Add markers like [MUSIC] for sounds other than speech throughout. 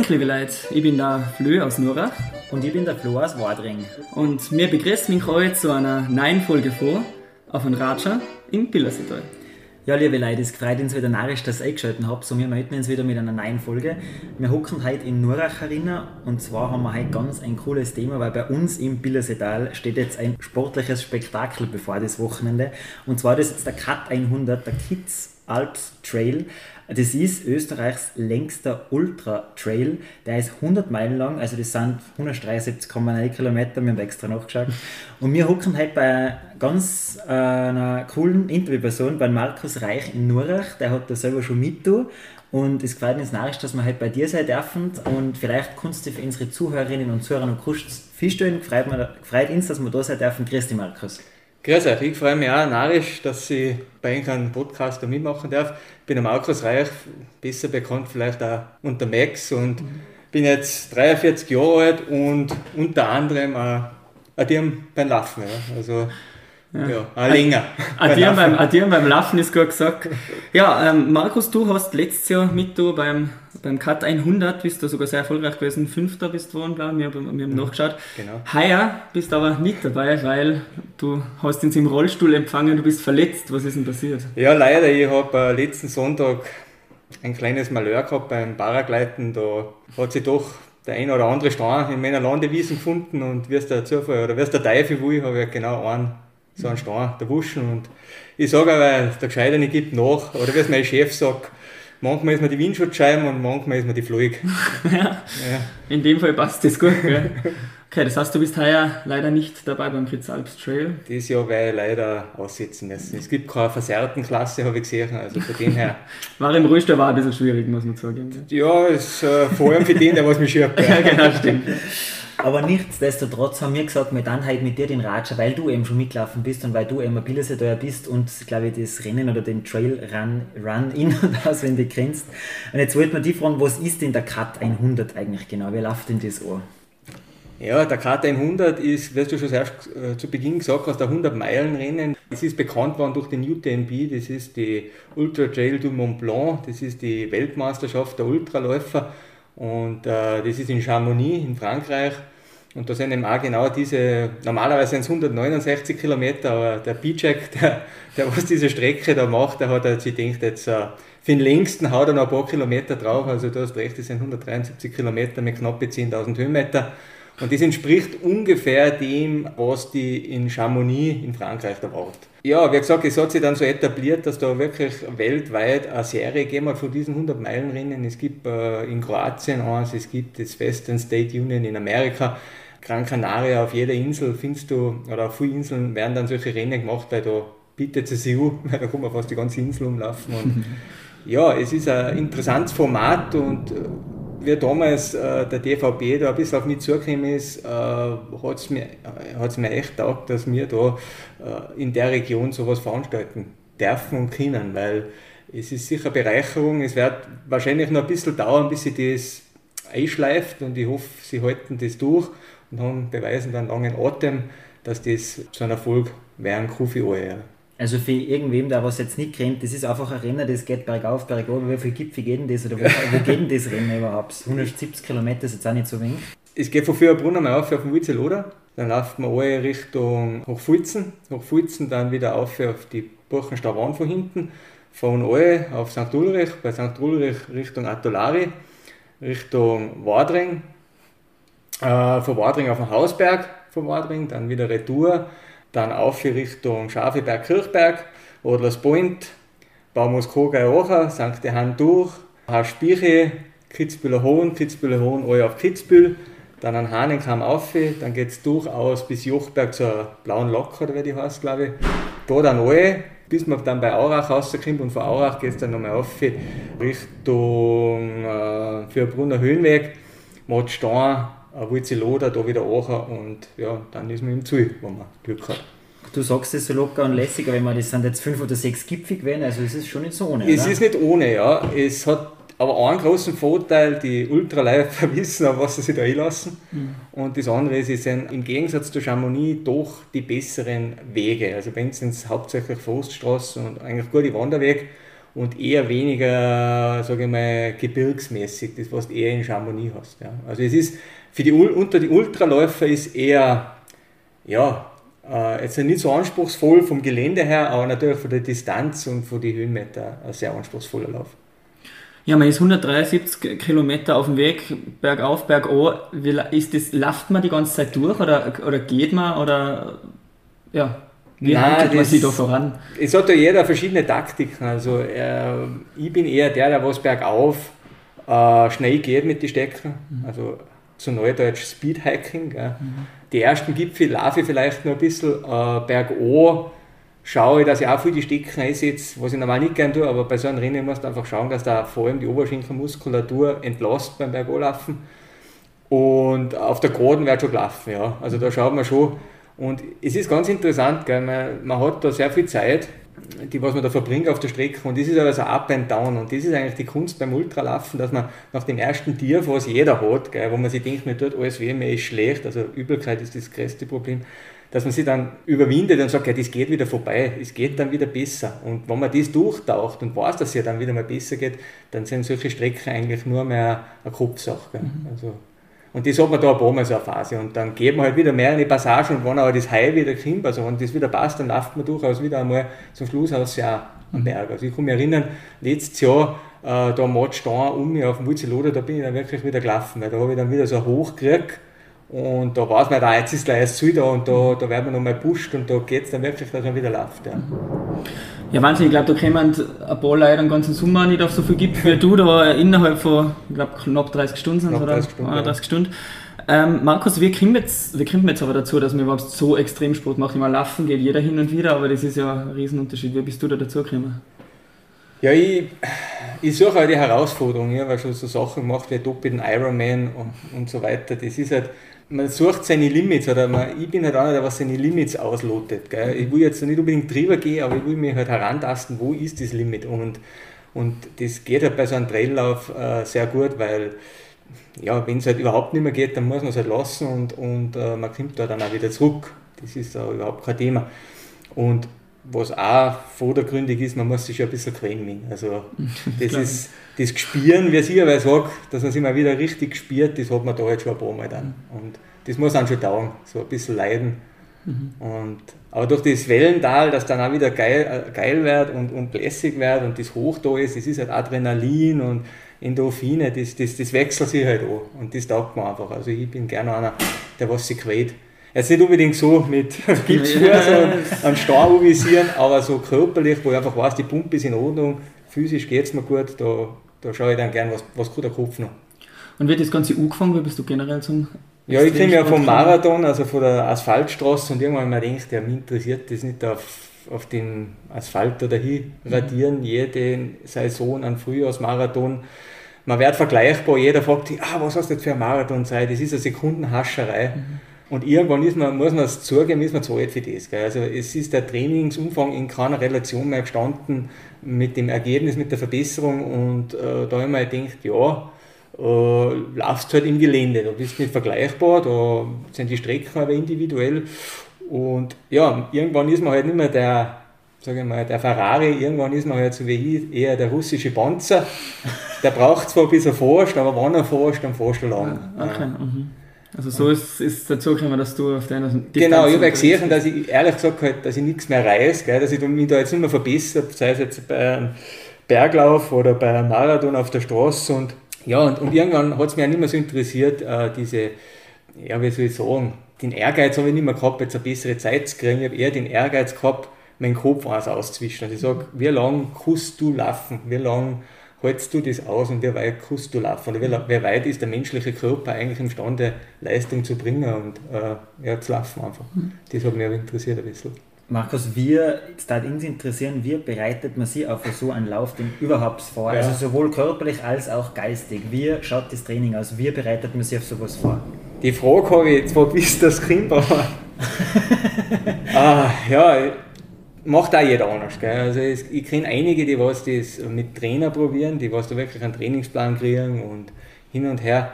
Grüß liebe Leute. Ich bin der Flö aus Nurach. Und ich bin der Flo aus Wadring. Und wir begrüßen mich heute zu einer neuen Folge vor auf ein Ratscher im Pillersetal. Ja, liebe Leute, es freut uns wieder narrisch, dass ihr eingeschaltet habt. Und wir melden uns wieder mit einer neuen Folge. Wir hocken heute in Nurach herinnen und zwar haben wir heute ganz ein cooles Thema, weil bei uns im Billersetal steht jetzt ein sportliches Spektakel bevor das Wochenende. Und zwar das ist jetzt der Cut 100, der Kids Alps Trail. Das ist Österreichs längster Ultra-Trail. Der ist 100 Meilen lang, also das sind 173,9 Kilometer, wir haben extra nachgeschaut. Und wir hocken heute bei ganz äh, einer coolen Interviewperson, bei Markus Reich in Nurach. Der hat da selber schon mit und es freut uns narrisch, dass wir heute bei dir sein dürfen. Und vielleicht kannst du für unsere Zuhörerinnen und Zuhörer noch kurz vorstellen. Freut, freut uns, dass wir da sein dürfen. Grüß dich, Markus. Grüß euch, ich freue mich auch narrisch, dass ich bei Ihnen einen Podcast mitmachen darf. Ich bin der Markus Reich, besser bekannt vielleicht auch unter Max und mhm. bin jetzt 43 Jahre alt und unter anderem auch ein Team beim Laufen. Ja. Also ja, ja auch länger. [LAUGHS] Addieren beim, Addieren beim Laufen ist gut gesagt. Ja, ähm, Markus, du hast letztes Jahr mit du beim, beim Cut 100 bist du sogar sehr erfolgreich gewesen. Fünfter bist du geworden, glaube ich. Wir, wir haben mhm, nachgeschaut. Genau. Heuer bist aber nicht dabei, weil du hast uns im Rollstuhl empfangen, du bist verletzt. Was ist denn passiert? Ja, leider. Ich habe äh, letzten Sonntag ein kleines Malheur gehabt beim Paragleiten. Da hat sich doch der ein oder andere Stein in meiner Landewiesen gefunden und wie es der Zufall oder wie es der Teufel will, habe ich genau einen so ein Stein, der Wuschen. Und ich sage aber, der Gescheiter nicht gibt nach, oder wie es mein Chef sagt, manchmal ist mir die Windschutzscheiben und manchmal ist mir die Flug. [LAUGHS] ja. ja. In dem Fall passt das gut, gell? Okay, das heißt, du bist heuer leider nicht dabei beim Kitzalps Trail. Dieses Jahr werde ich leider aussetzen müssen. Es gibt keine versehrten Klasse, habe ich gesehen. Also von dem her. [LAUGHS] War im Rollstuhl war ein bisschen schwierig, muss man sagen. Ja, ist, äh, vor allem für den, der was mich [LAUGHS] schiebt. ja, genau, stimmt. Aber nichtsdestotrotz haben wir gesagt, wir dann halt mit dir den Ratscher, weil du eben schon mitlaufen bist und weil du eben ein Bilderseteuer bist und, glaube ich, das Rennen oder den Trail Run, Run in- [LAUGHS] und auswendig kennst. Und jetzt wollten wir die fragen, was ist denn der Cut 100 eigentlich genau? Wie läuft denn das an? Ja, der Cut 100 ist, wie du schon erst äh, zu Beginn gesagt hast, der 100-Meilen-Rennen. Es ist bekannt worden durch den UTMB, das ist die Ultra Trail du Mont Blanc, das ist die Weltmeisterschaft der Ultraläufer und äh, das ist in Chamonix in Frankreich. Und da sind eben auch genau diese, normalerweise sind es 169 Kilometer, aber der Bijak, [LAUGHS] der, der was diese Strecke da macht, der hat sich gedacht, jetzt äh, für den längsten haut er noch ein paar Kilometer drauf, also du hast recht, das sind 173 Kilometer mit knapp 10.000 Höhenmeter. Und das entspricht ungefähr dem, was die in Chamonix in Frankreich da braucht. Ja, wie gesagt, es hat sich dann so etabliert, dass da wirklich weltweit eine Serie gegeben hat von diesen 100 Meilen Rennen. Es gibt äh, in Kroatien eins, es gibt das Western State Union in Amerika. Gran Canaria, auf jeder Insel findest du, oder auf vielen Inseln werden dann solche Rennen gemacht, weil da bietet es sich an, [LAUGHS] weil da kann man fast die ganze Insel umlaufen. Und [LAUGHS] ja, es ist ein interessantes Format und äh, wie damals äh, der DVB da ein bisschen auf mich zugekommen ist, äh, hat es mir, mir echt taugt, dass wir da äh, in der Region sowas veranstalten dürfen und können, weil es ist sicher Bereicherung. Es wird wahrscheinlich noch ein bisschen dauern, bis sich das einschleift und ich hoffe, sie halten das durch und haben beweisen dann langen Atem, dass das zu einem Erfolg werden kann für alle. Also für irgendwem, der was jetzt nicht kennt, das ist einfach ein Rennen, das geht bergauf, bergauf. Wie viele Gipfel geht denn das? Oder wo, wo geht denn das Rennen überhaupt? [LAUGHS] 170 Kilometer ist jetzt auch nicht so wenig. Es geht von Fürbrunn mal auf auf den Wurzeloder. Dann läuft man alle Richtung Hochfulzen. Hochfulzen dann wieder auf auf die Burchenstauwand von hinten. Von alle auf St. Ulrich, bei St. Ulrich Richtung Atolari, Richtung Wadring. Äh, von Wadring auf den Hausberg von Wadring, dann wieder Retour dann auf Richtung Schafeberg-Kirchberg, Adlers Point, Baumuskogei-Ocher, St. Johann durch, Haarspiche, Kitzbühler Hohn, Kitzbühler Hohn, alle auf Kitzbühel, dann an Hahnenkamm auf, dann geht es durchaus bis Jochberg zur Blauen Lok, oder wie die heißt, glaube ich. Da dann alle, bis man dann bei Aurach rauskommt und von Aurach geht es dann nochmal auf Richtung äh, Fürbrunner Höhenweg, Mordstein, Wurzeloder, da wieder Aachen und ja, dann ist man im Ziel, wenn man Glück hat. Du sagst es so locker und lässig, aber ich meine, das sind jetzt fünf oder sechs Gipfel gewesen, also es ist schon nicht so ohne. Es oder? ist nicht ohne, ja. Es hat aber einen großen Vorteil, die Ultraläufer [LAUGHS] wissen, auf was sie sich da einlassen. Mhm. Und das andere ist, es sind im Gegensatz zu Chamonix doch die besseren Wege. Also bei uns sind es hauptsächlich Forststraßen und eigentlich gute Wanderwege. Und eher weniger, sage ich mal, gebirgsmäßig, das was du eher in Chamonix hast. Ja. Also es ist für die unter die Ultraläufer ist eher ja äh, jetzt nicht so anspruchsvoll vom Gelände her, aber natürlich von der Distanz und von den Höhenmeter ein sehr anspruchsvoller Lauf. Ja, man ist 173 Kilometer auf dem Weg, bergauf, bergab. Ist das, läuft man die ganze Zeit durch oder, oder geht man oder ja, wie Nein, handelt man sich da voran? Es hat ja jeder verschiedene Taktiken. Also äh, ich bin eher der, der was bergauf äh, schnell geht mit den Stecken. Mhm. Also zu Neudeutsch Speedhiking. Mhm. Die ersten Gipfel laufe ich vielleicht noch ein bisschen äh, bergan schaue ich, dass ich auch viel die Stecken einsetze, was ich normal nicht gerne tue, aber bei so einem Rennen musst du einfach schauen, dass da vor allem die Oberschenkelmuskulatur entlastet beim Berganlaufen. Und auf der Geraden wird schon gelaufen, ja. Also da schaut man schon. Und es ist ganz interessant, gell? Man, man hat da sehr viel Zeit, die was man da verbringt auf der Strecke und das ist aber so up and down und das ist eigentlich die Kunst beim Ultralaufen, dass man nach dem ersten Tier, was jeder hat, gell, wo man sich denkt, mir tut alles weh, mir ist schlecht, also Übelkeit ist das größte Problem, dass man sich dann überwindet und sagt, ja, das geht wieder vorbei, es geht dann wieder besser. Und wenn man das durchtaucht und weiß, dass es ja dann wieder mal besser geht, dann sind solche Strecken eigentlich nur mehr eine Kopfsache. Mhm. Also, und das hat man da ein paar Mal so eine Phase. Und dann geht man halt wieder mehr in die Passage und wenn aber das High wieder kommt, also wenn das wieder passt, dann läuft man durchaus wieder einmal zum Schluss aus ja am Berg. Also ich kann mich erinnern, letztes Jahr, äh, da am Matschstein um mich auf dem Wurzelode, da bin ich dann wirklich wieder gelaufen, weil da habe ich dann wieder so hoch gekriegt und da weiß man, da jetzt ist gleich da und da, da werden wir nochmal pusht und da geht es dann wirklich, dass man wieder läuft. Ja, ja Wahnsinn, ich glaube, da kommen ein paar Leute den ganzen Sommer nicht auf so viel gibt wie du, da innerhalb von, ich glaube, knapp 30 Stunden sind oder 30 Stunden. 30 Stunden. Ähm, Markus, wie kommt, jetzt, wie kommt man jetzt aber dazu, dass man überhaupt so Extremsport macht? Ich meine, Laufen geht jeder hin und wieder, aber das ist ja ein Riesenunterschied. Wie bist du da dazu gekommen? Ja, ich, ich suche halt die Herausforderung, ja, weil schon so Sachen gemacht wie Doppelten Ironman und, und so weiter. Das ist halt, man sucht seine Limits oder man, ich bin halt einer, der was seine Limits auslotet. Gell? Ich will jetzt nicht unbedingt drüber gehen, aber ich will mich halt herantasten, wo ist das Limit und, und das geht halt bei so einem Traillauf äh, sehr gut, weil ja, wenn es halt überhaupt nicht mehr geht, dann muss man es halt lassen und, und äh, man kommt da dann auch wieder zurück. Das ist da überhaupt kein Thema. Und was auch vordergründig ist, man muss sich ja ein bisschen quälen. Also [LAUGHS] das ist das Gespüren, wie ich aber sage, dass man sich mal wieder richtig spürt, das hat man da halt schon ein paar Mal dann. Und das muss dann schon dauern, so ein bisschen leiden. Mhm. Und, aber durch das Wellental, das dann auch wieder geil, äh, geil wird und, und lässig wird und das hoch da ist, das ist halt Adrenalin und Endorphine, das, das, das wechselt sich halt an und das taugt mir einfach. Also ich bin gerne einer, der was sich quält. Jetzt nicht unbedingt so mit [LAUGHS] Gipsschwer so einen Star visieren, aber so körperlich, wo ich einfach weiß, die Pumpe ist in Ordnung, physisch geht es mir gut, da, da schaue ich dann gern, was, was kann der Kopf noch. Und wird das Ganze angefangen? Wie bist du generell zum Ja, ich komme ja vom Marathon, also von der Asphaltstraße und irgendwann mal denkt, ja, mich interessiert das nicht auf, auf den Asphalt oder hin radieren, mhm. jede Saison an Frühjahrsmarathon. Man wird vergleichbar, jeder fragt sich, ah, was hast du jetzt für eine Marathonzeit? Das ist eine Sekundenhascherei. Mhm. Und irgendwann ist man, muss man es zugeben, ist man zu alt für das. Gell? Also es ist der Trainingsumfang in keiner Relation mehr gestanden mit dem Ergebnis, mit der Verbesserung. Und äh, da mir gedacht, ja, äh, laufst halt im Gelände, da bist du nicht vergleichbar, da sind die Strecken aber individuell. Und ja, irgendwann ist man halt nicht mehr der, sage ich mal, der Ferrari, irgendwann ist man halt so wie ich, eher der russische Panzer. Der braucht zwar ein bisschen Forst, aber wenn er forscht, dann forscht er lang. Okay. Mhm. Also so ist es dazu gekommen, dass du auf deiner Distanz Genau, ich habe gesehen, dass ich ehrlich gesagt halt, dass ich nichts mehr reiße, gell, dass ich mich da jetzt nicht mehr verbessere, sei es jetzt bei einem Berglauf oder bei einem Marathon auf der Straße und ja, und, und irgendwann hat es mich auch nicht mehr so interessiert, äh, diese, ja, wie soll ich sagen, den Ehrgeiz habe ich nicht mehr gehabt, jetzt eine bessere Zeit zu kriegen, ich habe eher den Ehrgeiz gehabt, meinen Kopf eins auszwischen. Also ich sage, wie lange kannst du laufen, wie lange hältst du das aus und wie weit kannst du laufen? Oder wie, weit ist der menschliche Körper eigentlich imstande, Leistung zu bringen und äh, ja, zu laufen einfach? Mhm. Das hat mich aber interessiert ein bisschen. Markus, jetzt würde uns interessieren, wie bereitet man sich auf so einen Lauf denn überhaupt vor? Ja. Also sowohl körperlich als auch geistig. Wie schaut das Training aus? Wie bereitet man sich auf sowas vor? Die Frage habe ich zwar bis das Kind, [LAUGHS] ah, ja, macht auch jeder anders. Gell? Also es, ich kenne einige, die was das mit Trainer probieren, die was da wirklich einen Trainingsplan kriegen und hin und her.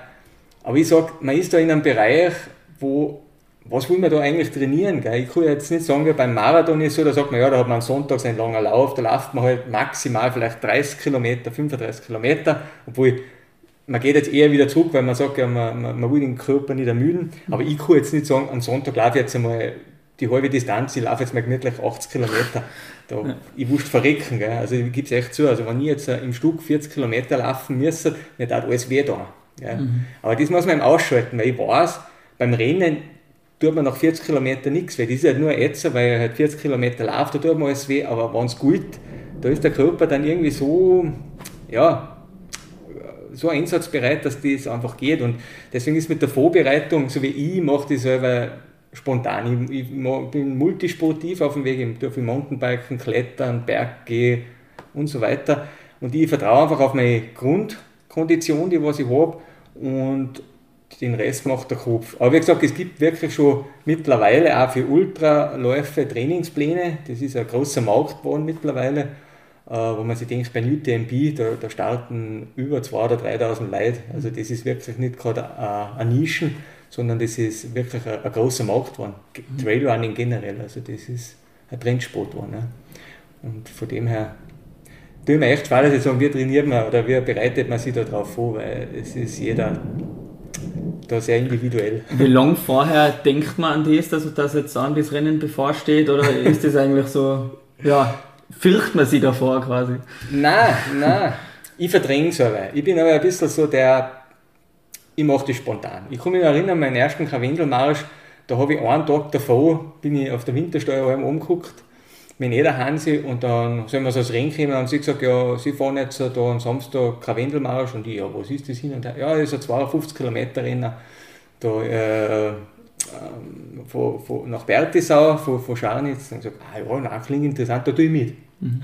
Aber ich sage, man ist da in einem Bereich, wo was will man da eigentlich trainieren? Gell? Ich kann jetzt nicht sagen, beim Marathon ist so, da sagt man, ja, da hat man sonntags einen langen Lauf, da läuft man halt maximal vielleicht 30 Kilometer, 35 Kilometer, obwohl man geht jetzt eher wieder zurück, weil man sagt, ja, man, man, man will den Körper nicht ermüden, aber ich kann jetzt nicht sagen, am Sonntag laufe ich jetzt einmal die halbe Distanz, ich laufe jetzt mal gemütlich 80 Kilometer. Da, ja. Ich wusste verrecken, gell? also ich gebe es echt zu, also wenn ich jetzt im Stück 40 Kilometer laufen müsste, mir hat alles weh da. Mhm. Aber das muss man eben ausschalten, weil ich weiß, beim Rennen tut man nach 40 Kilometern nichts weh. Das ist halt nur Ätzer, weil er halt 40 Kilometer läuft, da tut man alles weh, aber wenn es gut, da ist der Körper dann irgendwie so, ja, so einsatzbereit, dass das einfach geht. Und deswegen ist mit der Vorbereitung, so wie ich, mache das selber spontan. Ich, ich, bin multisportiv auf dem Weg, ich darf Mountainbiken, Klettern, Berg gehen und so weiter. Und ich vertraue einfach auf meine Grundkondition, die was ich habe. Und den Rest macht der Kopf. Aber wie gesagt, es gibt wirklich schon mittlerweile auch für Ultraläufe Trainingspläne. Das ist ein großer Markt geworden mittlerweile, äh, wo man sich denkt, bei UTMB, da, da starten über 2.000 oder 3.000 Leute. Also das ist wirklich nicht gerade eine Nischen, sondern das ist wirklich ein, ein großer Markt geworden. Mhm. Trailrunning generell, also das ist ein Trendsport geworden. Ja. Und von dem her tut mir echt ich sagen, wie trainiert man oder wie bereitet man sich da drauf vor, weil es ist jeder da sehr individuell. Wie lange vorher denkt man an das, dass, dass jetzt an das Rennen bevorsteht oder ist das eigentlich so, ja, fürchtet man sich davor quasi? Nein, nein, ich verdränge es aber. Ich bin aber ein bisschen so der, ich mache das spontan. Ich kann mich erinnern, meinen ersten Karwendelmarsch, da habe ich einen Tag davor, bin ich auf der Wintersteuer umgeguckt mit jeder Hansi und dann sind wir so als Rennen gekommen und sie gesagt, ja, sie fahren jetzt da am Samstag Karwendelmarsch und ich, ja, was ist das hin und? Ja, das ist ein 52 Kilometer Rennen da äh, von, von, nach Bertisau, von, von Scharnitz. Ich gesagt, ah ja, nein, klingt interessant, da tue ich mit. Mhm.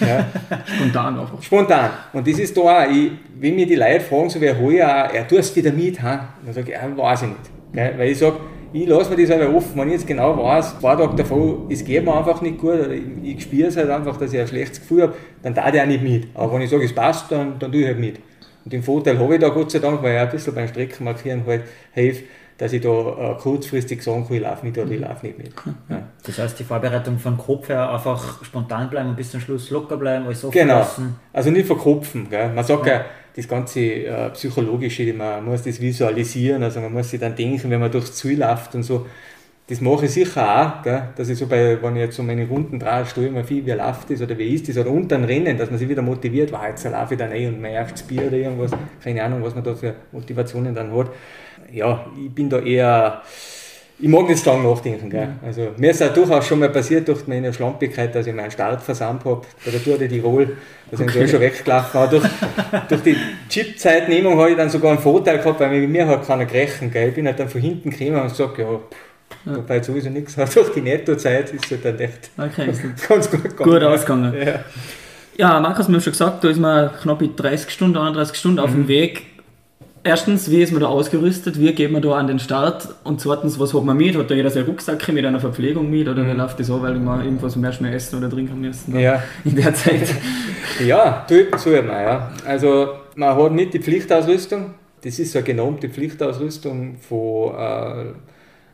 Ja. [LAUGHS] Spontan einfach. Spontan. Und das ist da auch, ich, wenn mir die Leute fragen, so wie heuer, er tust wieder mit, ha? dann sage ich, ja, weiß ich nicht. Gell? Weil ich sage, ich lasse mir das aber offen, wenn ich jetzt genau weiß, zwei Tage davor, es geht mir einfach nicht gut, oder ich, ich spüre es halt einfach, dass ich ein schlechtes Gefühl habe, dann darf ich auch nicht mit. Aber wenn ich sage, es passt, dann, dann tue ich halt mit. Und den Vorteil habe ich da Gott sei Dank, weil ich auch ein bisschen beim Streckenmarkieren halt helfe, dass ich da äh, kurzfristig sagen kann, ich laufe nicht oder ich laufe nicht mit. Ja. Das heißt, die Vorbereitung von Kopf her einfach spontan bleiben und bis zum Schluss locker bleiben, alles offen Genau, lassen. also nicht verkopfen. Gell? Man sagt ja, ja das ganze äh, Psychologische, man muss das visualisieren, also man muss sich dann denken, wenn man durchs Ziel läuft und so. Das mache ich sicher auch, gell? dass ich so bei, wenn ich jetzt so meine Runden drehe, stehe immer viel, wie läuft das oder wie ist das oder unter dem Rennen, dass man sich wieder motiviert, wow, jetzt laufe ich dann eh und mein erstes Bier oder irgendwas, keine Ahnung, was man da für Motivationen dann hat. Ja, ich bin da eher, ich mag nicht so lange nachdenken. Gell? Also, mir ist auch durchaus schon mal passiert durch meine Schlampigkeit, dass ich meinen Start versammelt habe bei der Tour de Tirol. Da sind okay. schon weggelaufen. Aber durch, durch die Chip-Zeitnehmung habe ich dann sogar einen Vorteil gehabt, weil mit mir hat keiner gerechnet. Gell? Ich bin halt dann von hinten gekommen und gesagt, ja, ja. wobei sowieso nichts hat. Durch die Nettozeit ist es dann echt okay, [LAUGHS] ganz gut gegangen. Gut ausgegangen. Ja. ja, Markus, wir haben schon gesagt, da ist man knapp 30 Stunden, 31 Stunden mhm. auf dem mhm. Weg erstens, wie ist man da ausgerüstet, wie geht man da an den Start und zweitens, was hat man mit? Hat da jeder seine Rucksäcke mit einer Verpflegung mit oder mhm. wie läuft das an, weil man irgendwas mehr mehr essen oder trinken müssen ja. in der Zeit? [LAUGHS] ja, so man, ja. Also man hat nicht die Pflichtausrüstung, das ist so eine genormte Pflichtausrüstung von äh,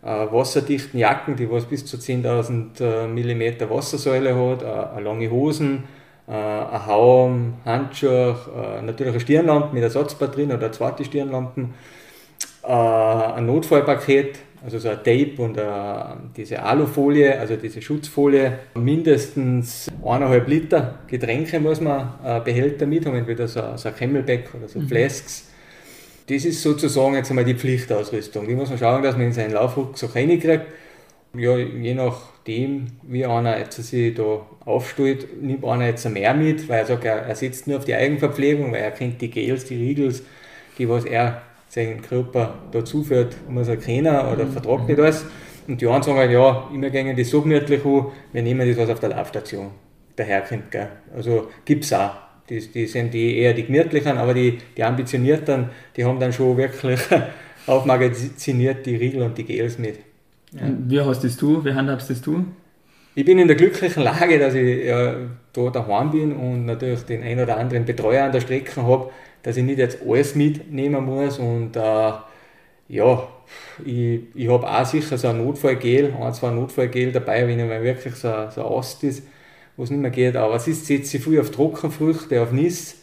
äh, wasserdichten Jacken, die was bis zu 10.000 äh, mm Wassersäule hat, äh, lange Hosen, äh, ein Haum, Handschuhe, äh, natürlich eine Stirnlampe mit Ersatzbatterien oder eine zweite Stirnlampe, äh, ein Notfallpaket, also so ein Tape und diese Alufolie, also diese Schutzfolie, mindestens eineinhalb Liter Getränke muss man Behälter mit haben, entweder so, so ein Camelback oder so mhm. Flasks. Das ist sozusagen jetzt einmal die Pflichtausrüstung. Die muss man schauen, dass man in seinen Laufrucksack reinkriegt. Ja, je nach dem, wie einer jetzt sich da aufstellt, nimmt einer jetzt mehr mit, weil er sagt, er, er setzt nur auf die Eigenverpflegung, weil er kennt die Gels, die Riegels, die was er seinen Körper da zuführt, muss er kennen oder mhm. vertragt nicht alles. Und die anderen sagen halt, ja, immer gehen das so gemütlich an, wir nehmen das, was auf der Laufstation daherkommt. Gell. Also gibt es auch. Die, die sind die eher die gemütlichen, aber die, die ambitionierten, die haben dann schon wirklich [LAUGHS] aufmagaziniert die Riegel und die Gels mit. Ja. Wie hast du? Wie handhabst das du? Ich bin in der glücklichen Lage, dass ich ja, da daheim bin und natürlich den ein oder anderen Betreuer an der Strecke habe, dass ich nicht jetzt alles mitnehmen muss und äh, ja, ich, ich habe auch sicher so ein Notfallgel, ein, zwei Notfallgel dabei, wenn mal wirklich so, so Ast ist, wo es nicht mehr geht. Aber es ist, setze ich früh auf Trockenfrüchte, auf Nis,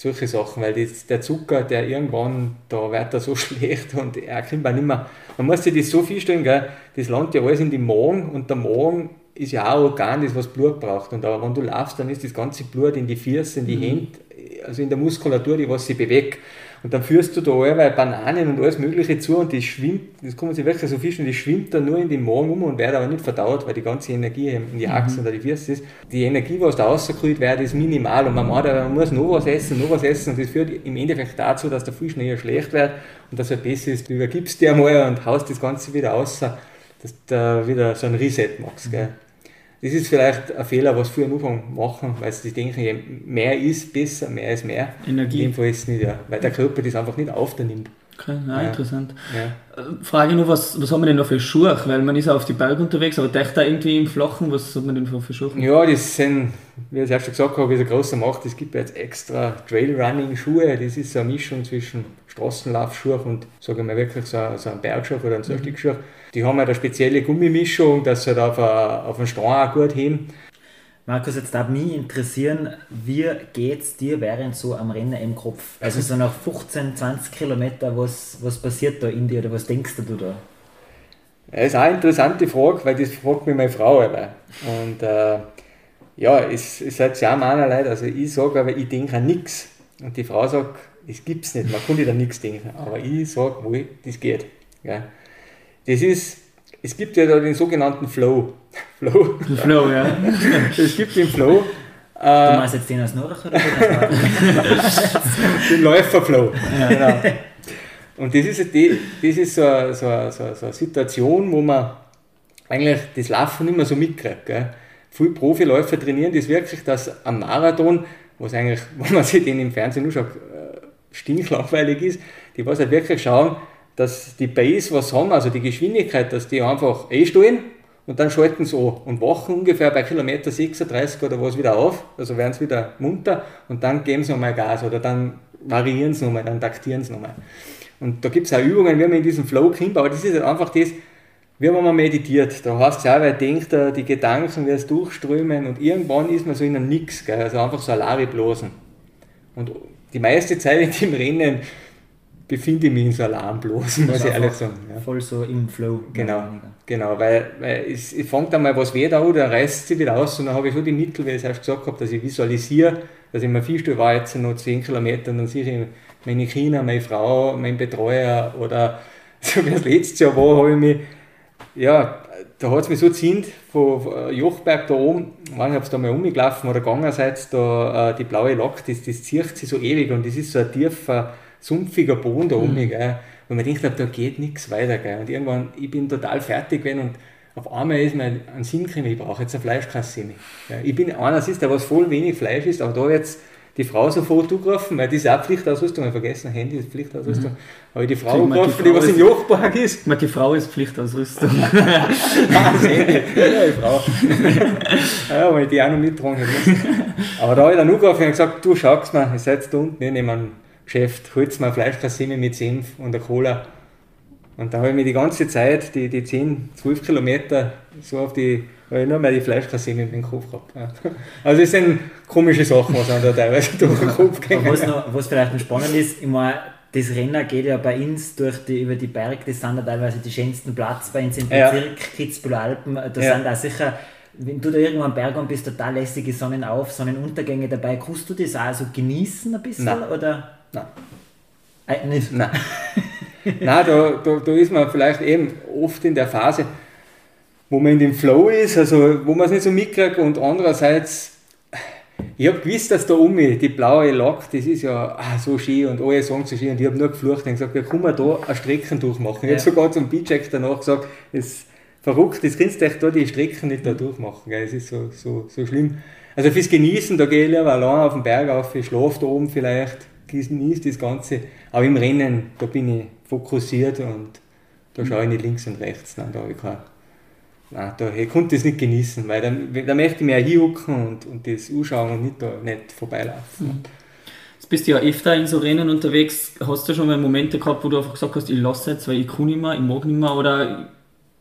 solche Sachen, weil das, der Zucker, der irgendwann, da wird er so [LAUGHS] schlecht und er kriegt man nicht mehr. Man muss sich das so vorstellen, gell, das landet ja alles in den Magen und der Magen ist ja auch ein Organ, das was Blut braucht. Und aber wenn du laufst, dann ist das ganze Blut in die Füße, in die mhm. Hände, also in der Muskulatur, die was sich bewegt. Und dann führst du da alle Bananen und alles Mögliche zu und das schwimmt, das kann man sich wirklich so fischen, das schwimmt dann nur in den Magen um und wird aber nicht verdaut, weil die ganze Energie in die Achsen mhm. oder die Füße ist. Die Energie, was da rausgekühlt wird, ist minimal und man, meint, man muss noch was essen, noch was essen und das führt im Endeffekt dazu, dass der Fisch schneller schlecht wird und dass er besser ist. Du übergibst dir einmal und haust das Ganze wieder raus, dass du wieder so ein Reset machst. Gell? Das ist vielleicht ein Fehler, was viele am Anfang machen, weil sie denken, je mehr ist besser, mehr ist mehr. Energie. In dem Fall ist es nicht, ja, weil der Körper das einfach nicht aufnimmt. Okay, ja, ja. interessant. Ja. Äh, Frage nur, was, was haben wir denn noch für Schuhe? Weil man ist auf die Berge unterwegs, aber denkt da irgendwie im Flachen, was hat man denn für Schuhe? Ja, das sind, wie ich es erst schon gesagt habe, wie es ein großer macht, es gibt jetzt extra Trailrunning-Schuhe, das ist so eine Mischung zwischen Straßenlaufschuhe und, sage ich mal, wirklich so, so ein Bergschuh oder ein Sonnstiegsschuh. Mhm. Die haben halt eine spezielle Gummimischung, dass sie halt auf, a, auf einen Stein auch gut heben. Markus, jetzt darf mich interessieren, wie geht es dir während so am Rennen im Kopf? Also so nach 15, 20 Kilometern, was, was passiert da in dir oder was denkst du da? Das ist auch eine interessante Frage, weil das fragt mich meine Frau immer. Und äh, ja, es, es hat ja auch meiner Leute, also ich sage aber, ich denke an nichts. Und die Frau sagt, das gibt es nicht, man kann nicht an nichts denken. Aber ich sage, wo das geht. Ja. Das ist, es gibt ja da den sogenannten Flow. [LAUGHS] Flow. Flow, ja. es gibt den Flow. Du äh, meinst jetzt den aus Norach oder [LAUGHS] den Läuferflow. Ja. Genau. Und das ist, die, das ist so, eine, so, so, so eine Situation, wo man eigentlich das Laufen nicht mehr so mitkriegt. Gell? Viele Profiläufer trainieren das wirklich, dass am Marathon, was eigentlich, [LAUGHS] wenn man sich den im Fernsehen nur schon äh, stinklangweilig ist, die was halt wirklich schauen, dass die Base was haben, also die Geschwindigkeit, dass die einfach eh stehen und dann schalten sie an und wachen ungefähr bei Kilometer 36 oder was wieder auf, also werden sie wieder munter und dann geben sie nochmal Gas oder dann variieren sie nochmal, dann taktieren sie nochmal. Und da gibt es auch Übungen, wie man in diesen Flow kommt, aber das ist halt einfach das, wie man meditiert. Da hast du auch, weil denkt, die Gedanken, es durchströmen und irgendwann ist man so in einem Nix, gell? also einfach so Lari bloßen. Und die meiste Zeit [LAUGHS] im Rennen befinde ich mich in so Alarmblosen, muss ich ehrlich sagen. Ja. Voll so im Flow. Genau, genau weil, weil es, es fängt einmal was weh an, dann reißt sie wieder aus und dann habe ich so die Mittel, wie ich es erst gesagt habe, dass ich visualisiere, dass ich mir viel war jetzt noch 10 Kilometer und dann sehe ich meine Kinder, meine Frau, mein Betreuer oder [LAUGHS] so wie das letzte Jahr war, habe ich mich, ja, da hat es mich so gezieht, von Jochberg da oben, ich weiß ob es da mal umgelaufen oder gegangen seid, da äh, die blaue Lok, das, das zieht sich so ewig und das ist so ein tiefer, sumpfiger Boden da oben, mhm. gell, und man denkt, da geht nichts weiter. Gell. Und irgendwann, ich bin total fertig gewesen und auf einmal ist mir ein Sinn gekommen, ich brauche jetzt eine Fleischkasse. Ja, ich bin einer, ist, der was voll wenig Fleisch ist, aber da jetzt die Frau sofort angerufen, weil ist auch Pflichtausrüstung, ich vergessen, Handy ist Pflichtausrüstung, mhm. aber die Frau angerufen, die, die was im Jochpark ist. Man, die Frau ist Pflichtausrüstung. [LAUGHS] das Handy, ja, die Frau. [LAUGHS] ja, weil ich die auch noch mittragen Aber da habe ich dann angerufen und gesagt, du schaust mal, ihr seid da unten, ich nehme einen Geschäft, holst mir Fleischkassime mit Senf und der Cola. Und da habe ich mir die ganze Zeit, die, die 10, 12 Kilometer, so auf die, habe ich nur mehr die Fleischkassime in den Kopf gehabt. Ja. [LAUGHS] Also es sind komische Sachen, was einem da teilweise [LAUGHS] durch den Kopf gehen. Was, noch, was vielleicht noch spannend ist, ich meine, das Rennen geht ja bei uns durch die, über die Berge, das sind ja teilweise die schönsten Platz bei uns im Bezirk, ja. Kitzbühel Alpen, da ja. sind auch sicher wenn du da irgendwo am Berg bist, total lässige Sonnenauf-, Sonnenuntergänge dabei, kannst du das auch so genießen ein bisschen? Nein. Oder? Nein. Äh, nicht? Nein. [LAUGHS] Nein, da, da, da ist man vielleicht eben oft in der Phase, wo man in dem Flow ist, also wo man es nicht so mitkriegt und andererseits, ich habe gewusst, dass da um die blaue Lok, das ist ja ah, so schön und alle sagen so schön und ich habe nur geflucht und gesagt, kann man da eine Strecken durchmachen. Ich ja. habe sogar zum B-Check danach gesagt, es verrückt, das kannst du echt da die Strecken nicht da durchmachen, es ist so, so, so schlimm. Also fürs Genießen, da gehe ich lieber allein auf den Berg auf, ich schlafe da oben vielleicht, genieße das Ganze. Aber im Rennen, da bin ich fokussiert und da schaue ich nicht links und rechts. Nein, da habe ich kein, nein, da, ich konnte das nicht genießen, weil dann, da möchte ich mehr hinhucken und, und das anschauen und nicht, da, nicht vorbeilaufen. Mhm. Das bist ja öfter in so Rennen unterwegs. Hast du schon mal Momente gehabt, wo du einfach gesagt hast, ich lasse jetzt, weil ich kann nicht mehr, ich mag nicht mehr? Oder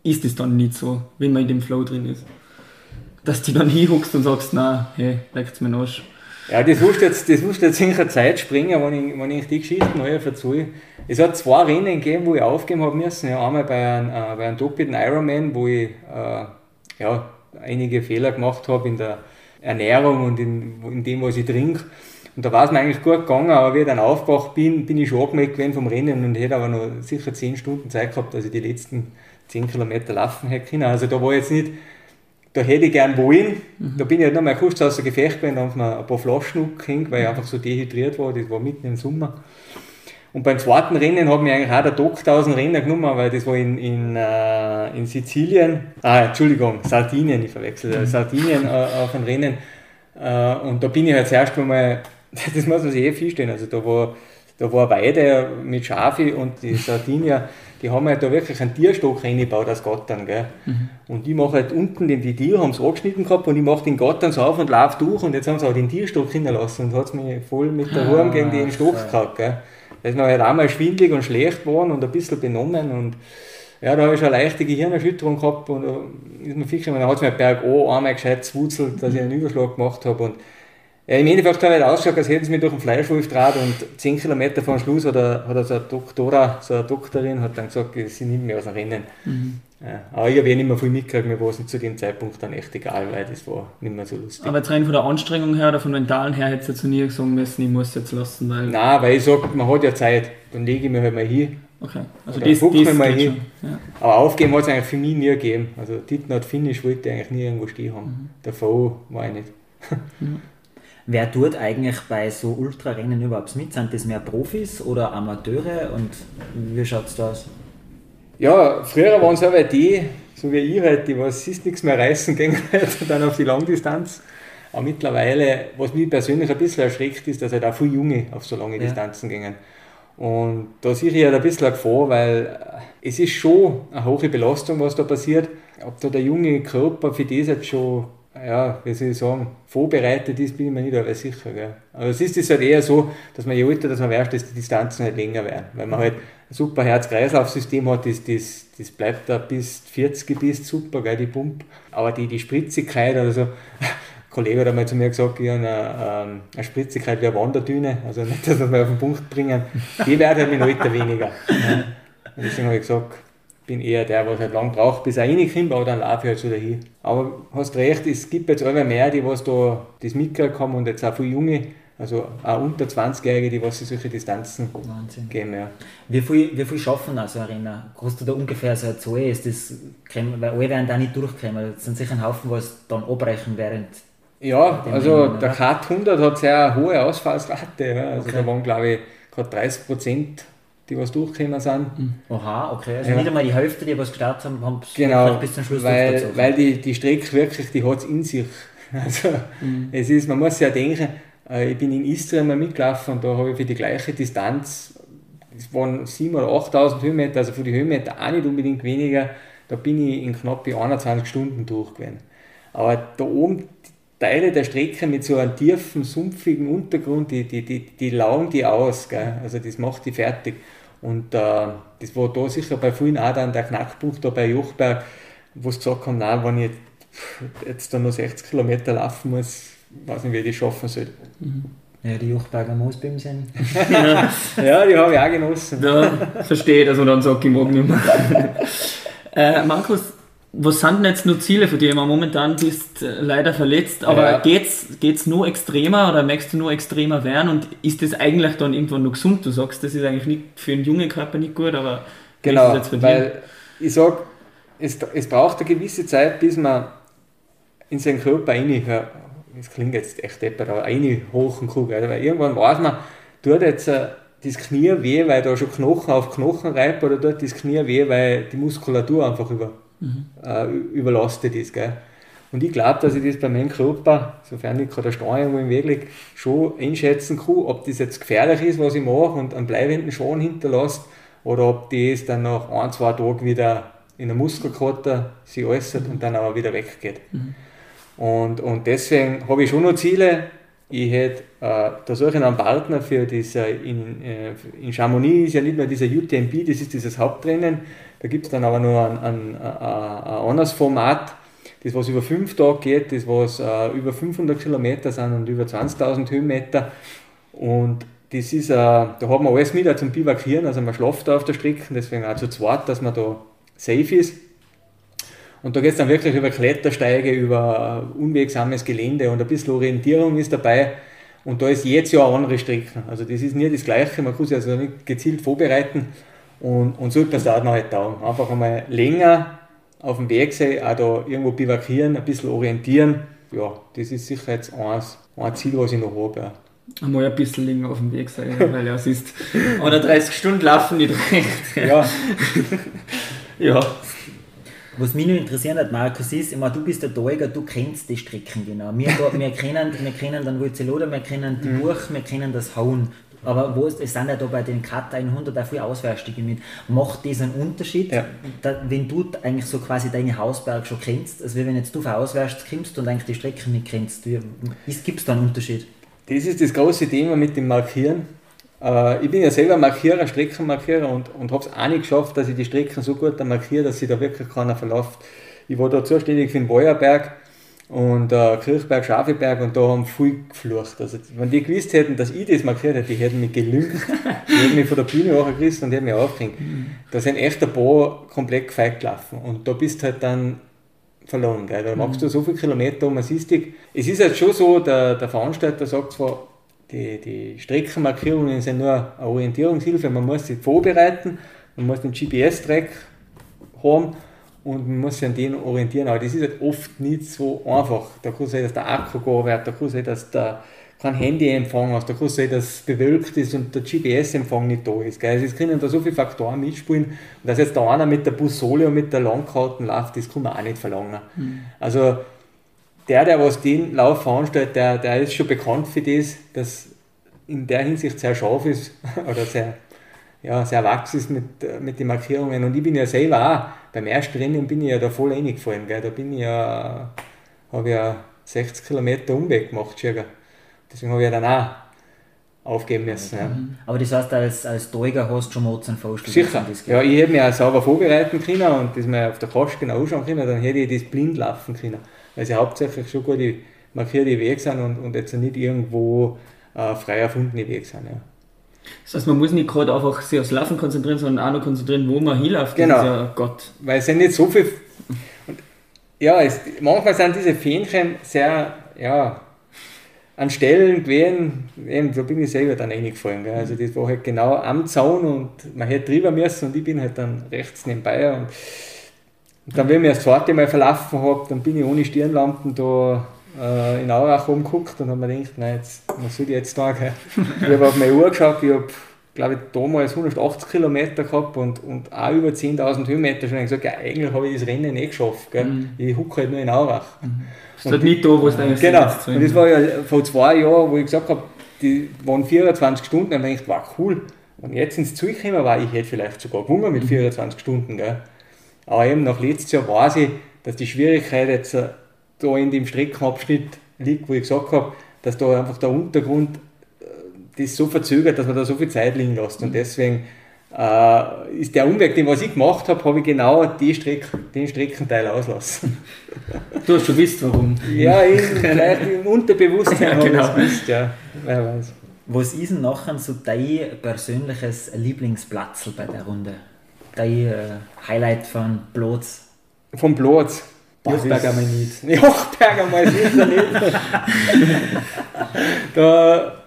ist es dann nicht so, wenn man in dem Flow drin ist? Dass du dann hinhuckst und sagst, na, hey, leckt's mir Arsch. Ja, das musst jetzt, das musst jetzt in Zeit springen, wenn ich, wenn ich die Geschichten neu erzähle. Es hat zwei Rennen gegeben, wo ich aufgeben habe müssen. Ja, einmal bei einem, äh, bei einem doppelten Ironman, wo ich äh, ja, einige Fehler gemacht habe in der Ernährung und in, in dem, was ich trinke. Und da war es mir eigentlich gut gegangen, aber wie ich dann aufgewacht bin, bin ich schon angemeldet gewesen vom Rennen und hätte aber noch sicher 10 Stunden Zeit gehabt, dass ich die letzten 10 Kilometer laufen hätte können. Also da war jetzt nicht da hätte ich gern wollen. Mhm. Da bin ich halt noch mal kurz außer Gefecht gewesen, da haben wir ein paar Flaschen gehängt, weil ich einfach so dehydriert war. Das war mitten im Sommer. Und beim zweiten Rennen hat mich eigentlich auch der Doktor aus dem Rennen genommen, weil das war in, in, äh, in Sizilien, ah, Entschuldigung, Sardinien, ich verwechsel, mhm. Sardinien äh, auf dem Rennen. Äh, und da bin ich halt zuerst mal, [LAUGHS] das muss man sich eh vorstellen, also da war, da war Weide mit Schafe und die Sardinier die haben halt da wirklich einen Tierstock reingebaut aus Gattern. Gell? Mhm. Und ich mache halt unten, den, die Tiere haben es angeschnitten gehabt und ich mache den Gattern so auf und laufe durch und jetzt haben sie auch den Tierstock hinterlassen und hat es mich voll mit der Wurm ah, gegen den Stock so. gehabt. Gell? Da ist mir halt einmal schwindlig und schlecht geworden und ein bisschen benommen und ja, da habe ich schon eine leichte Gehirnerschütterung gehabt und da ist mir fix, dann hat es mir Berg O einmal gescheit zwutzelt, dass ich einen Überschlag gemacht habe und ja, Im Endeffekt hat es ausgeschaut, als hätten sie mich durch den Fleischwolf draht und 10 Kilometer vor dem Schluss hat, er, hat er so eine Doktora, so eine Doktorin, hat dann gesagt, sie nimmt mich aus dem Rennen. Mhm. Ja, aber ich habe eh nicht mehr viel mitgekriegt, mir war es zu dem Zeitpunkt dann echt egal, weil das war nicht mehr so lustig. Aber jetzt rein von der Anstrengung her oder vom Mentalen her hättest du zu nie sagen müssen, ich muss es jetzt lassen, weil... Nein, weil ich sage, man hat ja Zeit, dann lege ich mich halt mal hin. Okay, also das, das mal hin. Ja. Aber aufgeben hat es eigentlich für mich nie gegeben. Also Titten hat Finish wollte ich eigentlich nie irgendwo stehen haben. Mhm. Davor war ich nicht. Ja. [LAUGHS] Wer tut eigentlich bei so Ultrarennen überhaupt mit? Sind das mehr Profis oder Amateure und wie schaut es da aus? Ja, früher waren es aber die, so wie ich halt, die was ist nichts mehr reißen gehen [LAUGHS] dann auf die Langdistanz. Aber mittlerweile, was mich persönlich ein bisschen erschreckt, ist, dass halt auch viele Junge auf so lange ja. Distanzen gehen. Und da sehe ich halt ein bisschen eine Gefahr, weil es ist schon eine hohe Belastung, was da passiert. Ob da der junge Körper für das jetzt schon ja, wie soll ich sagen, vorbereitet ist, bin ich mir nicht aber sicher. Gell. Aber es ist halt eher so, dass man je älter dass man weiß, dass die Distanzen halt länger werden. Weil man halt ein super Herz-Kreislauf-System hat, das, das, das bleibt da bis 40 bis super, gell, die Pump. Aber die, die Spritzigkeit oder so, ein Kollege hat einmal zu mir gesagt, ich habe eine, ähm, eine Spritzigkeit wie eine Wanderdüne, also nicht, dass wir auf den Punkt bringen, die werden halt mit Alter weniger. Und deswegen habe ich gesagt, bin eher der, was halt lang braucht, bis er reinkommt, aber dann laufe ich halt so dahin. Aber hast recht, es gibt jetzt immer mehr, die was da das mitgekriegt haben und jetzt auch viele Junge, also auch unter 20-Jährige, die was sich solche Distanzen Wahnsinn. geben. Ja. Wie, viel, wie viel schaffen also Arena? Kannst du da ungefähr so eine Zahl? Ist das, weil alle werden da nicht durchkommen. Es sind sicher ein Haufen, was dann abbrechen während ja, also Rennen, der Kat 100 hat sehr hohe Ausfallsrate. Ja. Also okay. da waren, glaube ich, gerade 30 Prozent die was durchgekommen sind. Mhm. Aha, okay. Also ja. nicht einmal die Hälfte, die was gestartet haben, haben es genau, bis zum Schluss weil, weil die, die Strecke wirklich, die hat es in sich. [LAUGHS] Also mhm. es ist, man muss ja denken, äh, ich bin in Istrien mal mitgelaufen und da habe ich für die gleiche Distanz, es waren 7.000 oder 8.000 Höhenmeter, also für die Höhenmeter auch nicht unbedingt weniger, da bin ich in knapp 21 Stunden durch gewesen. Aber da oben, Teile der Strecke mit so einem tiefen, sumpfigen Untergrund, die, die, die, die laugen die aus, gell? also das macht die fertig. Und äh, das war da sicher bei vielen auch dann der Knackpunkt da bei Jochberg, wo sie gesagt haben, nein, wenn ich jetzt da noch 60 Kilometer laufen muss, weiß nicht, wie ich das schaffen soll. Mhm. Ja, die Jochberger Moosbäume sind. [LAUGHS] ja, die habe ich auch genossen. Ja, verstehe, dass man dann sagt, ich mag nicht mehr. [LAUGHS] äh, Markus, was sind denn jetzt nur Ziele für dich? Momentan bist äh, leider verletzt, aber ja. geht's, geht's nur extremer oder merkst du nur extremer werden und ist das eigentlich dann irgendwann noch gesund? Du sagst, das ist eigentlich nicht für einen jungen Körper nicht gut, aber genau, ist jetzt weil ich sage, es, es braucht eine gewisse Zeit, bis man in seinen Körper rein, das klingt jetzt echt deppert, aber reinhochen kann, weil irgendwann weiß man, tut jetzt äh, das Knie weh, weil da schon Knochen auf Knochen reibt oder tut das Knie weh, weil die Muskulatur einfach über mhm. äh, überlastet ist. Gell? Und ich glaube, dass ich das bei meinem Körper, sofern ich keine Steuerung im Weg schon einschätzen kann, ob das jetzt gefährlich ist, was ich mache und einen bleibenden Schaden hinterlässt, oder ob das dann nach ein, zwei Tagen wieder in der Muskelkater sich äußert mhm. und dann aber wieder weggeht. Mhm. Und, und deswegen habe ich schon noch Ziele, ich hätte, äh, da suche ich einen Partner für diese, in, äh, in Chamonix ist ja nicht mehr dieser UTMB, das ist dieses Hauptrennen, da gibt es dann aber nur ein, ein, ein, ein anderes Format, das was über fünf Tage geht, das was äh, über 500 Kilometer sind und über 20.000 Höhenmeter und das ist, äh, da haben wir alles mit zum Bivakieren, also man schläft da auf der Strecke, deswegen auch zu zweit, dass man da safe ist. Und da geht es dann wirklich über Klettersteige, über unwegsames Gelände und ein bisschen Orientierung ist dabei. Und da ist jetzt ja eine andere Strecke. Also das ist nie das Gleiche, man kann sich also nicht gezielt vorbereiten. Und, und so etwas dauert noch halt dauern. Einfach einmal länger auf dem Weg sein, auch da irgendwo bivakieren, ein bisschen orientieren. Ja, das ist sicher jetzt eins, ein Ziel, was ich noch habe. Ja. Einmal ein bisschen länger auf dem Weg sein, weil ja, es ist 30 Stunden laufen nicht recht. Ja. [LAUGHS] ja. Was mich nur interessiert hat, Markus, ist, ich meine, du bist der Teuger, du kennst die Strecken genau. Wir, da, wir, kennen, wir kennen den Wurzeloder, wir kennen die mhm. Buch, wir kennen das Hauen. Aber wo ist, es sind ja da bei den Cut 100 auch viele Auswärtsstücke mit. Macht das einen Unterschied, ja. da, wenn du eigentlich so quasi deine Hausberg schon kennst, als wenn jetzt du von auswärts kommst und eigentlich die Strecken nicht kennst? Gibt es da einen Unterschied? Das ist das große Thema mit dem Markieren. Äh, ich bin ja selber Markierer, Streckenmarkierer und, und habe es auch nicht geschafft, dass ich die Strecken so gut markiere, dass sie da wirklich keiner verläuft. Ich war da zuständig für den Bäuerberg und äh, Kirchberg, Schafeberg und da haben viele geflucht. Also, wenn die gewusst hätten, dass ich das markiert hätte, die hätten mich gelüngt. die hätten mich von der Bühne hochgerissen und die hätten mich aufgehängt. Mhm. Da sind echt ein paar komplett gefeit gelaufen und da bist halt dann verloren. Gell? Da machst du mhm. so viele Kilometer um, es ist, es ist halt schon so, der, der Veranstalter sagt zwar, die, die Streckenmarkierungen sind nur eine Orientierungshilfe, man muss sich vorbereiten, man muss den GPS-Track haben und man muss sich an den orientieren, aber das ist halt oft nicht so einfach. Da kann sein, dass der Akku gar wird, da kann sein, dass der kein Handyempfang hast, da kann sein, dass es bewölkt ist und der GPS-Empfang nicht da ist. Gell? Also es können da so viele Faktoren mitspielen. Und dass jetzt da einer mit der Bussole und mit der Langkarten läuft, das kann man auch nicht verlangen. Mhm. Also der, der was den Lauf veranstaltet, der, der ist schon bekannt für das, dass in der Hinsicht sehr scharf ist [LAUGHS] oder sehr, ja, sehr wachs ist mit, mit den Markierungen. Und ich bin ja selber auch, beim ersten Rennen bin ich ja da voll reingefallen. Gell? Da bin ich ja, habe ja 60 Kilometer Umweg gemacht, circa. Deswegen habe ich ja dann auch aufgeben müssen. Ja. Aber das heißt, als, als Träger hast du schon Mozart vorgestellt? Sicher. Ja, ich hätte mich auch sauber vorbereiten können und das mir auf der Kost genau anschauen können, dann hätte ich das blind laufen können. Weil sie hauptsächlich schon gute markierte Wege sind und, und jetzt nicht irgendwo äh, frei erfundene Wege sind. Ja. Das heißt, man muss nicht gerade einfach sich aufs Laufen konzentrieren, sondern auch noch konzentrieren, wo man hinläuft. Genau. Ja Gott. Weil es sind nicht so viel. ja, es, manchmal sind diese Fähnchen sehr, ja, an Stellen gewesen, eben, da bin ich selber dann reingefallen. Gell. Also das war halt genau am Zaun und man hätte drüber müssen und ich bin halt dann rechts nebenbei. Und, und dann, wenn ich das zweite Mal verlaufen habe, dann bin ich ohne Stirnlampen da äh, in Aurach rumgeguckt und habe mir gedacht, nein, jetzt, was soll ich jetzt da? Gell. Ich habe auf meine Uhr geschaut, ich habe glaube ich, damals 180 Kilometer gehabt und, und auch über 10.000 Höhenmeter schon gesagt, ja, eigentlich habe ich das Rennen nicht geschafft. Gell. Mhm. Ich hucke halt nur in Aurach. Mhm. Ist halt nicht da, wo es eigentlich Genau, und das war ja vor zwei Jahren, wo ich gesagt habe, die waren 24 Stunden, und dann dachte ich, wow, cool. Und jetzt ins Ziel gekommen war, ich hätte vielleicht sogar gewonnen mit 24 mhm. Stunden. Gell. Aber eben nach letztes Jahr weiß ich, dass die Schwierigkeit jetzt äh, da in dem Streckenabschnitt liegt, wo ich gesagt habe, dass da einfach der Untergrund äh, das so verzögert, dass man da so viel Zeit liegen lässt. Und mhm. deswegen äh, ist der Umweg, den was ich gemacht habe, habe ich genau die Streck, den Streckenteil auslassen. Du hast schon gewusst, warum. Ja, ich, vielleicht im Unterbewusstsein [LAUGHS] ja, genau. habe gewusst, ja. Wer weiß. Was ist denn nachher so dein persönliches Lieblingsplatz bei der Runde? Dein äh, Highlight von Blotz? Von Blotz? Jochberger mal nicht. Jochberger mal nicht. da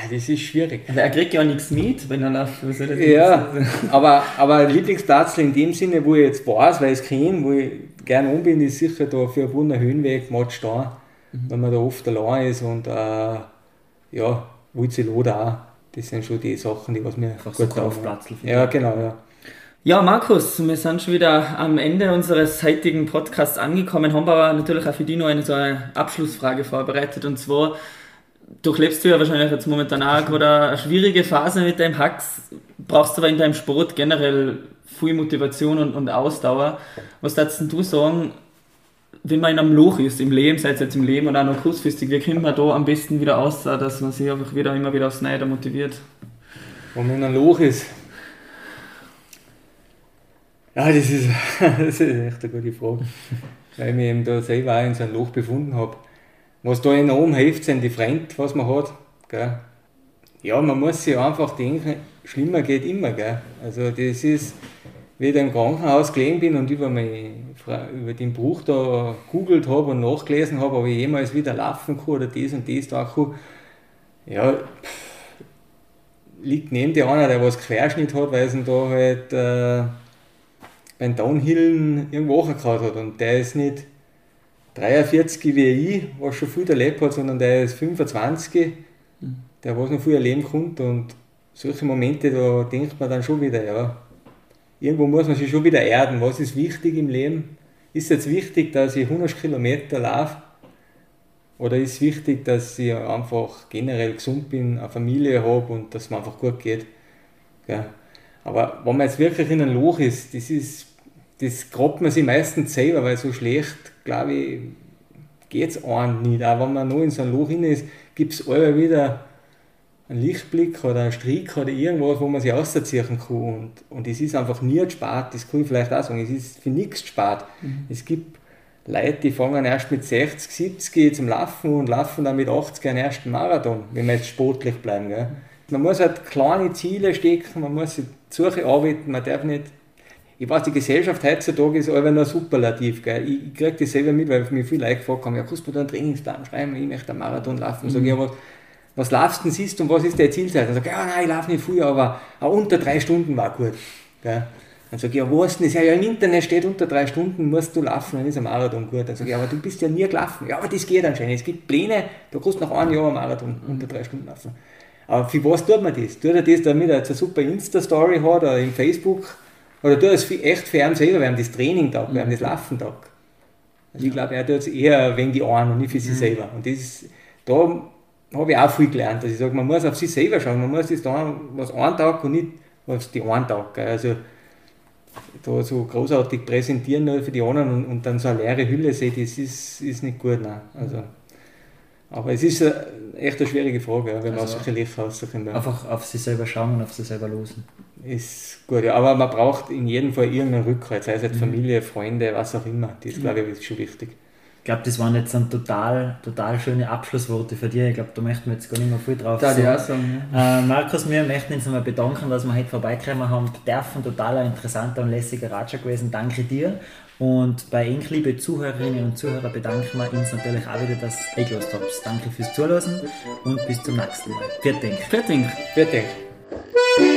Ah, das ist schwierig. Er kriegt ja nichts mit, wenn er läuft. Was soll ja, [LAUGHS] aber, aber Lieblingsplatz in dem Sinne, wo ich jetzt weiß, weil ich es kenne, wo ich gerne um bin, ist sicher da für einen Wunder Höhenweg, Matsch da, mhm. wenn man da oft allein ist und äh, ja, Wulzeloda auch. Das sind schon die Sachen, die was mir Einfach gut so Platz Ja, genau, ja. Ja, Markus, wir sind schon wieder am Ende unseres heutigen Podcasts angekommen, haben aber natürlich auch für dich noch eine so eine Abschlussfrage vorbereitet und zwar, durchlebst du ja wahrscheinlich jetzt momentan auch gerade eine schwierige Phase mit deinem Hacks, brauchst aber in deinem Sport generell viel Motivation und, und Ausdauer. Was würdest du sagen, wenn man in einem Loch ist, im Leben, sei es jetzt im Leben oder auch noch kurzfristig, wie kommt man da am besten wieder aus, dass man sich einfach wieder immer wieder aufs Neue motiviert? Wenn man in einem Loch ist. Ja, das ist, [LAUGHS] das ist echt eine gute Frage. Weil ich mich eben da selber auch in so einem Loch befunden habe. Was da enorm hilft, sind die Freunde, was man hat. Gell? Ja, man muss sich einfach denken, schlimmer geht immer. Gell? Also das ist, wie ich da im Krankenhaus gelegen bin und über, mein, über den Bruch da googelt habe und nachgelesen habe, ob ich jemals wieder laufen kann oder das und das da kann. Ja, liegt neben dir einer, der was Querschnitt hat, weil es da halt äh, beim Downhillen irgendwo gehabt hat. Und der ist nicht 43 wie ich, was schon viel erlebt hat, sondern der ist 25, mhm. der was noch viel erleben konnte. Und solche Momente, da denkt man dann schon wieder, ja, irgendwo muss man sich schon wieder erden. Was ist wichtig im Leben? Ist es jetzt wichtig, dass ich 100 Kilometer laufe? Oder ist es wichtig, dass ich einfach generell gesund bin, eine Familie habe und dass es mir einfach gut geht? Ja. Aber wenn man jetzt wirklich in einem Loch ist, das ist, das grabt man sich meistens selber, weil so schlecht, glaube ich, geht es einem nicht. Auch wenn man noch in so einem Loch hin ist, gibt es immer wieder einen Lichtblick oder einen Strick oder irgendwas, wo man sich ausziehen kann. Und, und es ist einfach nie gespart, das kann ich vielleicht auch sagen, es ist für nichts gespart. Mhm. Es gibt Leute, die fangen erst mit 60, 70 zum Laufen und laufen dann mit 80 einen ersten Marathon, wenn wir jetzt sportlich bleiben. Gell? Man muss halt kleine Ziele stecken, man muss sich Suche arbeiten, man darf nicht ich weiß, die Gesellschaft heutzutage ist einfach nur superlativ. Gell? Ich kriege das selber mit, weil mir viele Leute gefragt haben, ja, kannst du mir da einen Trainingsplan schreiben, ich möchte einen Marathon laufen. Mhm. Sag ich, ja, was, was laufst du siehst und was ist der Zielzeit? Dann sage ich, ja, nein, ich laufe nicht früher, aber auch unter drei Stunden war gut. Gell? Dann sage ich, ja, was denn? Ja, ja, im Internet steht unter drei Stunden musst du laufen, dann ist ein Marathon gut. Dann sage ich, aber du bist ja nie gelaufen. Ja, aber das geht anscheinend. Es gibt Pläne, du kannst nach einem Jahr ein Marathon unter drei Stunden laufen. Aber für was tut man das? Tut er das, damit er jetzt eine super Insta-Story hat oder im Facebook? Oder er es echt ihn selber, während das Training tag, während das Laufen tag? Also ich glaube, er tut es eher wegen die einen und nicht für sich mhm. selber. Und das ist, da habe ich auch viel gelernt, dass ich sage, man muss auf sich selber schauen, man muss das da was einen Tag und nicht was die einen Tag. Also da so großartig präsentieren nur für die anderen und, und dann so eine leere Hülle sehen, das ist, ist nicht gut. Nein. Also, aber es ist eine, echt eine schwierige Frage, wenn man also solche Lichter raussuchen Einfach auf sich selber schauen und auf sich selber losen. Ist gut, ja. Aber man braucht in jedem Fall irgendeinen Rückhalt, sei es jetzt mhm. Familie, Freunde, was auch immer. Das, mhm. glaube ich, ist schon wichtig. Ich glaube, das waren jetzt ein total, total schöne Abschlussworte für dich. Ich glaube, da möchten wir jetzt gar nicht mehr viel drauf sagen. Ja sagen ja. Äh, Markus, wir möchten uns einmal bedanken, dass wir heute vorbeikommen haben. Dürfen total ein interessanter und lässiger Ratscher gewesen. Danke dir. Und bei Ihnen, liebe Zuhörerinnen und Zuhörer, bedanken wir uns natürlich auch wieder, dass ihr eingelost habt. Danke fürs Zuhören und bis zum nächsten Mal. Vielen Dank. Vielen Dank. Vielen Dank.